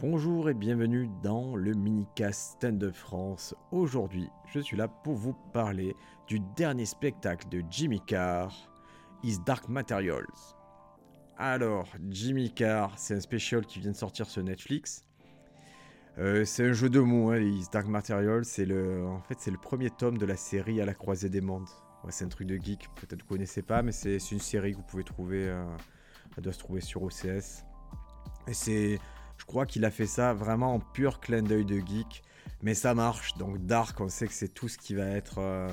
Bonjour et bienvenue dans le minicast Stand Up France. Aujourd'hui, je suis là pour vous parler du dernier spectacle de Jimmy Carr, His Dark Materials. Alors, Jimmy Carr, c'est un special qui vient de sortir sur Netflix. Euh, c'est un jeu de mots, hein, His Dark Materials. C'est le, en fait, c'est le premier tome de la série À la croisée des mondes. c'est un truc de geek, peut-être que vous connaissez pas, mais c'est, une série que vous pouvez trouver. Euh, elle doit se trouver sur OCS. Et c'est je crois qu'il a fait ça vraiment en pur clin d'œil de geek. Mais ça marche. Donc Dark, on sait que c'est tout ce qui va être euh,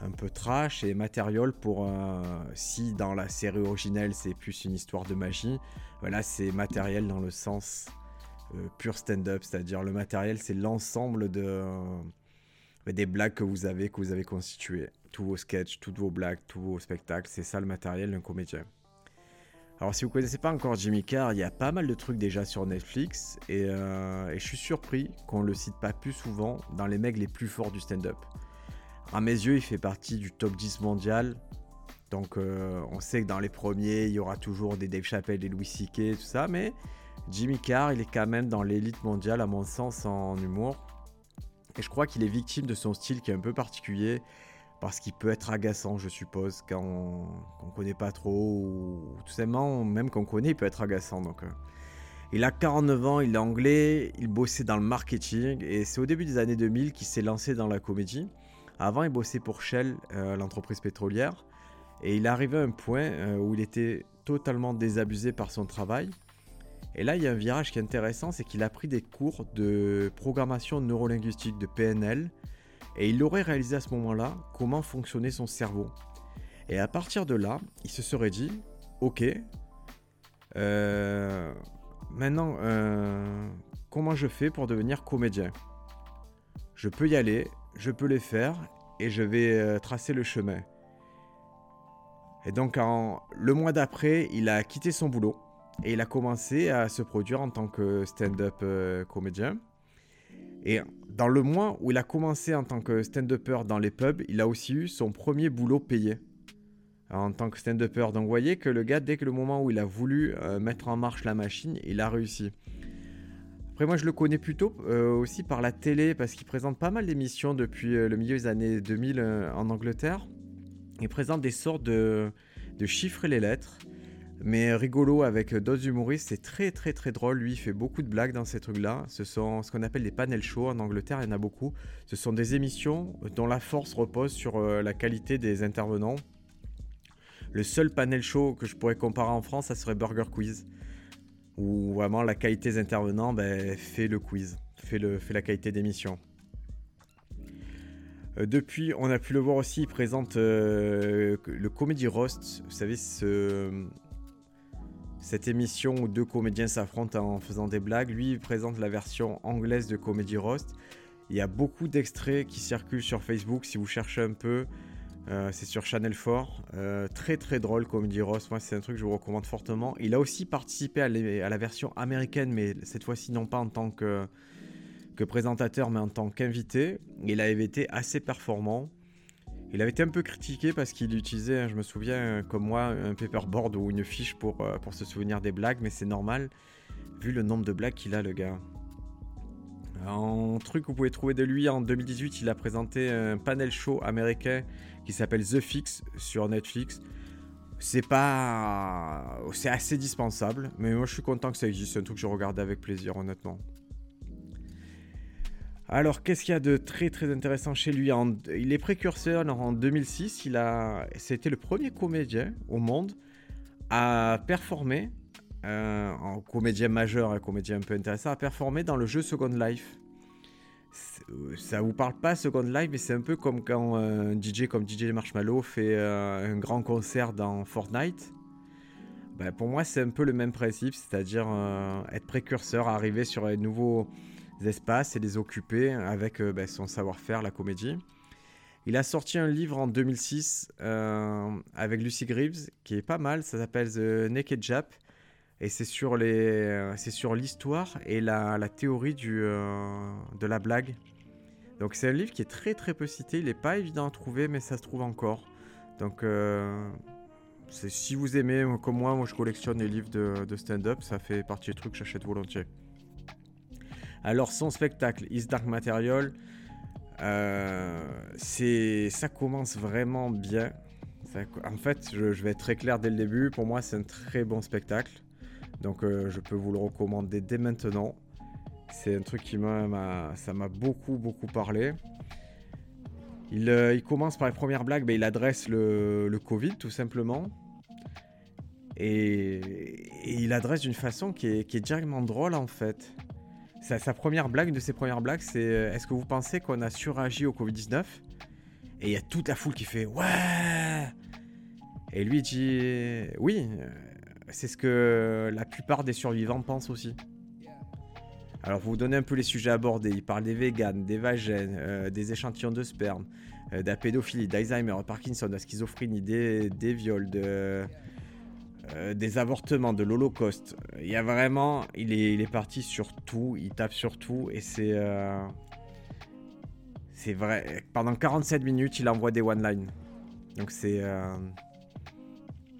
un peu trash. Et Material, pour euh, si dans la série originelle c'est plus une histoire de magie, voilà, c'est matériel dans le sens euh, pur stand-up. C'est-à-dire le matériel, c'est l'ensemble de, des blagues que vous avez, que vous avez constituées. Tous vos sketchs, toutes vos blagues, tous vos spectacles. C'est ça le matériel d'un comédien. Alors si vous connaissez pas encore Jimmy Carr, il y a pas mal de trucs déjà sur Netflix euh, et, je suis surpris qu'on le cite pas plus souvent dans les mecs les plus forts du stand-up. À mes yeux, il fait partie du top 10 mondial. Donc euh, on sait que dans les premiers, il y aura toujours des Dave Chappelle, des Louis C.K., tout ça, mais Jimmy Carr, il est quand même dans l'élite mondiale à mon sens en humour. Et je crois qu'il est victime de son style qui est un peu particulier parce qu'il peut être agaçant, je suppose, quand on ne connaît pas trop, ou tout simplement, même qu'on connaît, il peut être agaçant. Donc, euh. Il a 49 ans, il est anglais, il bossait dans le marketing, et c'est au début des années 2000 qu'il s'est lancé dans la comédie. Avant, il bossait pour Shell, euh, l'entreprise pétrolière, et il arrivé à un point euh, où il était totalement désabusé par son travail. Et là, il y a un virage qui est intéressant, c'est qu'il a pris des cours de programmation neurolinguistique, de PNL, et il aurait réalisé à ce moment-là comment fonctionnait son cerveau. Et à partir de là, il se serait dit, ok, euh, maintenant, euh, comment je fais pour devenir comédien? Je peux y aller, je peux les faire, et je vais euh, tracer le chemin. Et donc, le mois d'après, il a quitté son boulot et il a commencé à se produire en tant que stand-up comédien. Et dans le mois où il a commencé en tant que stand-upper dans les pubs, il a aussi eu son premier boulot payé en tant que stand-upper. Donc vous voyez que le gars, dès que le moment où il a voulu euh, mettre en marche la machine, il a réussi. Après moi je le connais plutôt euh, aussi par la télé parce qu'il présente pas mal d'émissions depuis euh, le milieu des années 2000 en Angleterre. Il présente des sortes de, de chiffres et les lettres mais rigolo avec d'autres humoristes, c'est très très très drôle. Lui, il fait beaucoup de blagues dans ces trucs-là. Ce sont ce qu'on appelle des panel shows en Angleterre, il y en a beaucoup. Ce sont des émissions dont la force repose sur euh, la qualité des intervenants. Le seul panel show que je pourrais comparer en France, ça serait Burger Quiz, où vraiment la qualité des intervenants ben, fait le quiz, fait, le, fait la qualité d'émission. Euh, depuis, on a pu le voir aussi, il présente euh, le Comedy Roast. Vous savez, ce, cette émission où deux comédiens s'affrontent en faisant des blagues. Lui, présente la version anglaise de Comedy Roast. Il y a beaucoup d'extraits qui circulent sur Facebook si vous cherchez un peu. Euh, c'est sur Channel 4. Euh, très très drôle Comedy Roast. Moi, c'est un truc que je vous recommande fortement. Il a aussi participé à, la version américaine, mais cette fois-ci non pas en tant que, que présentateur, mais en tant qu'invité. Il avait été assez performant. Il avait été un peu critiqué parce qu'il utilisait, hein, je me souviens, euh, comme moi, un paperboard ou une fiche pour, euh, pour se souvenir des blagues, mais c'est normal, vu le nombre de blagues qu'il a, le gars. Un truc vous pouvez trouver de lui, en 2018, il a présenté un panel show américain qui s'appelle The Fix sur Netflix. C'est pas. C'est assez dispensable, mais moi je suis content que ça existe. C'est un truc que je regarde avec plaisir, honnêtement. Alors, qu'est-ce qu'il y a de très très intéressant chez lui Il est précurseur en 2006. Il a, c'était le premier comédien au monde à performer, euh, en comédien majeur, un comédien un peu intéressant, à performer dans le jeu Second Life. Ça vous parle pas Second Life, mais c'est un peu comme quand un DJ comme DJ Marshmallow fait euh, un grand concert dans Fortnite. Ben, pour moi, c'est un peu le même principe, c'est-à-dire euh, être précurseur, arriver sur un nouveau espaces et les occuper avec euh, ben, son savoir-faire, la comédie. Il a sorti un livre en 2006 euh, avec Lucy Greaves qui est pas mal. Ça s'appelle The Naked Jap et c'est sur euh, l'histoire et la, la théorie du, de la blague. Donc c'est un livre qui est très très peu cité. Il n'est pas évident à trouver, mais ça se trouve encore. Donc si vous aimez comme moi, moi je collectionne les livres de, de stand-up. Ça fait partie des trucs que j'achète volontiers. Alors son spectacle Is Dark Material, euh, ça commence vraiment bien. en fait, je, vais être très clair dès le début. Pour moi, c'est un très bon spectacle. Donc, euh, je peux vous le recommander dès maintenant. C'est un truc qui m'a, beaucoup, beaucoup parlé. Il, euh, il, commence par les premières blagues, mais il adresse le, Covid tout simplement. Et, il adresse d'une façon qui est, directement drôle en fait. Sa, sa, première blague, une de ses premières blagues, c'est euh, Est-ce que vous pensez qu'on a suragi au Covid-19 Et il y a toute la foule qui fait Ouais! Et lui dit Oui, euh, c'est ce que la plupart des survivants pensent aussi. Alors, vous donner un peu les sujets abordés, il parle des véganes, des vagènes, euh, des échantillons de sperme, de la pédophilie, d'Alzheimer, de Parkinson, de la schizophrénie, des, des viols, de, euh, des avortements, de l'Holocauste. Il y a vraiment, il est, parti sur tout, il tape sur tout et c'est, euh, c'est vrai. Pendant 47 minutes, il envoie des one-line. Donc c'est, euh,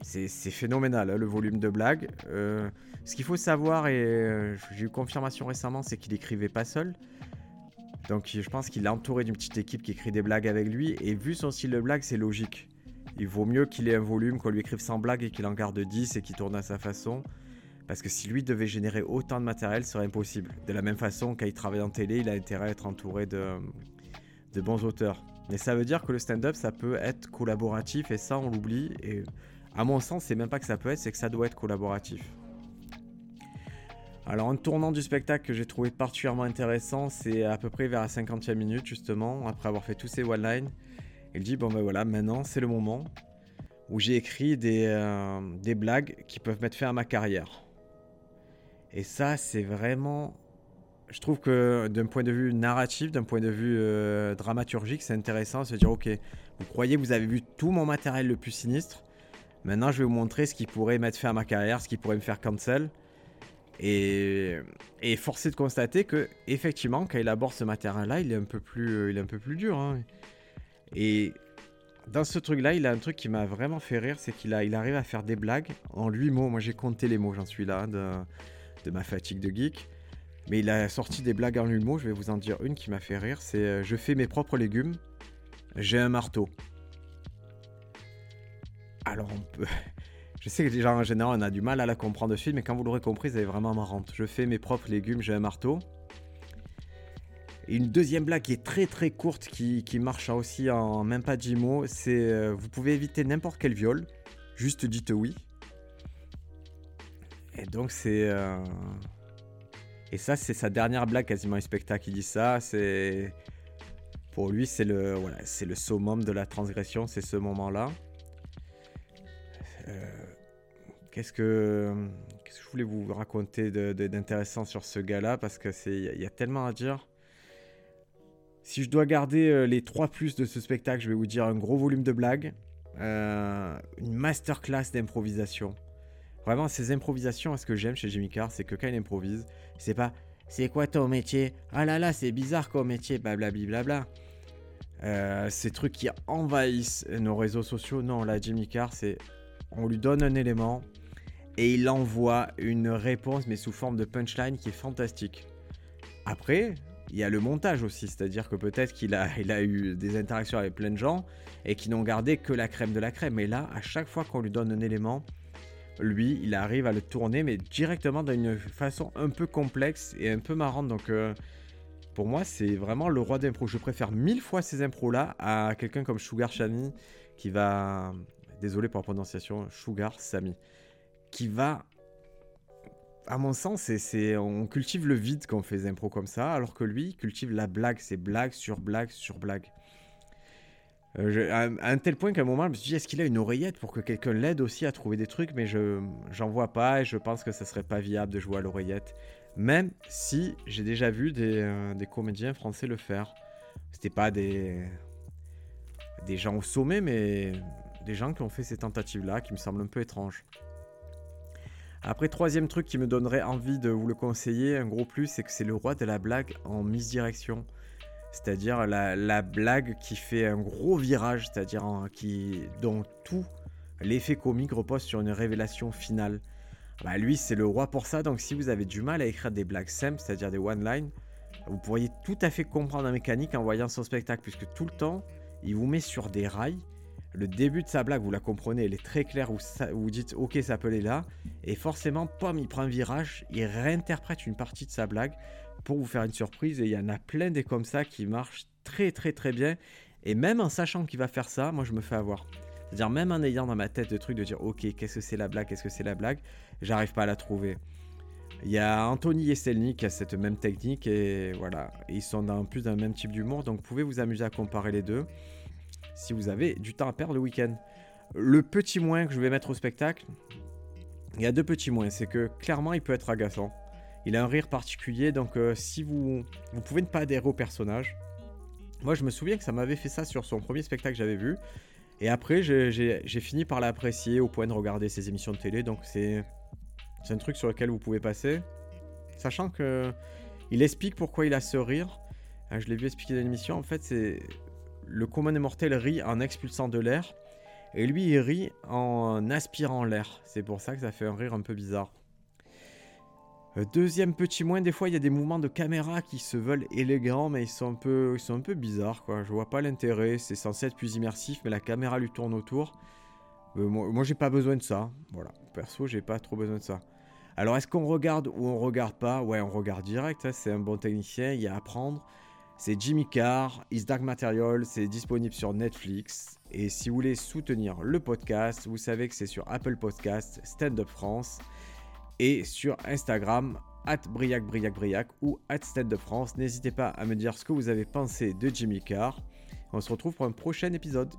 c'est, phénoménal hein, le volume de blagues. ce qu'il faut savoir et j'ai eu confirmation récemment, c'est qu'il écrivait pas seul. Donc je pense qu'il est entouré d'une petite équipe qui écrit des blagues avec lui et vu son style de blague, c'est logique il vaut mieux qu'il ait un volume, qu'on lui écrive sans blague et qu'il en garde 10 et qu'il tourne à sa façon. Parce que si lui devait générer autant de matériel, ce serait impossible. De la même façon, quand il travaille en télé, il a intérêt à être entouré de, de bons auteurs. Mais ça veut dire que le stand-up, ça peut être collaboratif et ça, on l'oublie. Et à mon sens, c'est même pas que ça peut être, c'est que ça doit être collaboratif. Alors, un tournant du spectacle que j'ai trouvé particulièrement intéressant, c'est à peu près vers la 50e minute, justement, après avoir fait tous ces one-lines. Il dit bon ben voilà, maintenant c'est le moment où j'ai écrit des, euh, des blagues qui peuvent mettre fin à ma carrière. Et ça, c'est vraiment. Je trouve que d'un point de vue narratif, d'un point de vue euh, dramaturgique, c'est intéressant de se dire ok, vous croyez que vous avez vu tout mon matériel le plus sinistre. Maintenant, je vais vous montrer ce qui pourrait mettre fin à ma carrière, ce qui pourrait me faire cancel. Et, et forcé de constater que, effectivement, quand il aborde ce matériel-là, il est un peu plus, il est un peu plus dur. Hein. Et dans ce truc-là, il a un truc qui m'a vraiment fait rire, c'est qu'il il arrive à faire des blagues en 8 mots. Moi, j'ai compté les mots, j'en suis là, de, ma fatigue de geek. Mais il a sorti des blagues en 8 mots, je vais vous en dire une qui m'a fait rire, c'est euh, Je fais mes propres légumes, j'ai un marteau. Alors, on peut... Je sais que gens en général, on a du mal à la comprendre de suite, mais quand vous l'aurez compris, c'est vraiment marrant. Je fais mes propres légumes, j'ai un marteau une deuxième blague qui est très très courte, qui, marche aussi en même pas 10 mots, c'est euh, vous pouvez éviter n'importe quel viol, juste dites oui. Et donc c'est... Euh, et ça c'est sa dernière blague quasiment un spectacle qui dit ça, c'est... Pour lui c'est le, voilà, c'est le summum de la transgression, c'est ce moment-là. Euh, qu'est-ce que... Qu'est-ce que je voulais vous raconter d'intéressant sur ce gars-là? Parce que il y a tellement à dire. Si je dois garder euh, les 3 plus de ce spectacle, je vais vous dire un gros volume de blagues, euh, une masterclass d'improvisation. Vraiment, ces improvisations, ce que j'aime chez Jimmy Carr, c'est que quand il improvise, c'est pas c'est quoi ton métier? Ah là là, c'est bizarre comme métier, blablabla. Bla, euh, ces trucs qui envahissent nos réseaux sociaux. Non, là, Jimmy Carr, c'est on lui donne un élément et il envoie une réponse, mais sous forme de punchline qui est fantastique. Après, il y a le montage aussi, c'est-à-dire que peut-être qu'il a, eu des interactions avec plein de gens et qui n'ont gardé que la crème de la crème. Mais là, à chaque fois qu'on lui donne un élément, lui, il arrive à le tourner, mais directement d'une façon un peu complexe et un peu marrante. Donc, euh, pour moi, c'est vraiment le roi d'impro. Je préfère mille fois ces impros-là à quelqu'un comme Sugar Shani qui va. Désolé pour la prononciation, Sugar Sami. Qui va à mon sens, on cultive le vide quand on fait des impros comme ça, alors que lui cultive la blague, c'est blague sur blague sur blague. Euh, à, un tel point qu'à un moment, je me suis dit, est-ce qu'il a une oreillette pour que quelqu'un l'aide aussi à trouver des trucs? Mais je j'en vois pas et je pense que ça serait pas viable de jouer à l'oreillette. Même si j'ai déjà vu des, euh, des, comédiens français le faire. C'était pas des, des gens au sommet, mais des gens qui ont fait ces tentatives-là qui me semblent un peu étranges. Après, troisième truc qui me donnerait envie de vous le conseiller, un gros plus, c'est que c'est le roi de la blague en misdirection. C'est-à-dire la, blague qui fait un gros virage, c'est-à-dire dont tout l'effet comique repose sur une révélation finale. Bah, lui, c'est le roi pour ça, donc si vous avez du mal à écrire des blagues simples, c'est-à-dire des one-line, Vous pourriez tout à fait comprendre la mécanique en voyant son spectacle, puisque tout le temps, il vous met sur des rails. Le début de sa blague, vous la comprenez, elle est très claire, vous, vous dites ok, ça peut aller là. Et forcément, pomme, il prend un virage, il réinterprète une partie de sa blague pour vous faire une surprise. Et il y en a plein des comme ça qui marchent très très très bien. Et même en sachant qu'il va faire ça, moi je me fais avoir. C'est-à-dire même en ayant dans ma tête le truc de dire ok, qu'est-ce que c'est la blague, qu'est-ce que c'est la blague, j'arrive pas à la trouver. Il y a Anthony Estelny qui a cette même technique et voilà, ils sont dans plus d'un même type d'humour, donc vous pouvez vous amuser à comparer les deux si vous avez du temps à perdre le week-end. Le petit moins que je vais mettre au spectacle, il y a deux petits moins, c'est que clairement il peut être agaçant. Il a un rire particulier, donc euh, si vous, vous pouvez ne pas adhérer au personnage. Moi je me souviens que ça m'avait fait ça sur son premier spectacle que j'avais vu. Et après j'ai fini par l'apprécier au point de regarder ses émissions de télé, donc c'est un truc sur lequel vous pouvez passer. Sachant que il explique pourquoi il a ce rire. Ah, je l'ai vu expliquer dans l'émission. En fait, c'est le commun des mortels rit en expulsant de l'air. Et lui, il rit en aspirant l'air. C'est pour ça que ça fait un rire un peu bizarre. Euh, deuxième petit moins, des fois il y a des mouvements de caméra qui se veulent élégants, mais ils sont un peu, ils sont peu bizarres. Quoi. Je vois pas l'intérêt. C'est censé être plus immersif, mais la caméra lui tourne autour. Euh, moi, moi j'ai pas besoin de ça. Voilà. Perso, j'ai pas trop besoin de ça. Alors, est-ce qu'on regarde ou on regarde pas? Ouais, on regarde direct. Hein, c'est un bon technicien, il y a à apprendre. C'est Jimmy Carr, Is Dark Material, c'est disponible sur Netflix. Et si vous voulez soutenir le podcast, vous savez que c'est sur Apple Podcast, Stand Up France et sur Instagram, at Briac Briac ou at Stand Up France. N'hésitez pas à me dire ce que vous avez pensé de Jimmy Carr. On se retrouve pour un prochain épisode.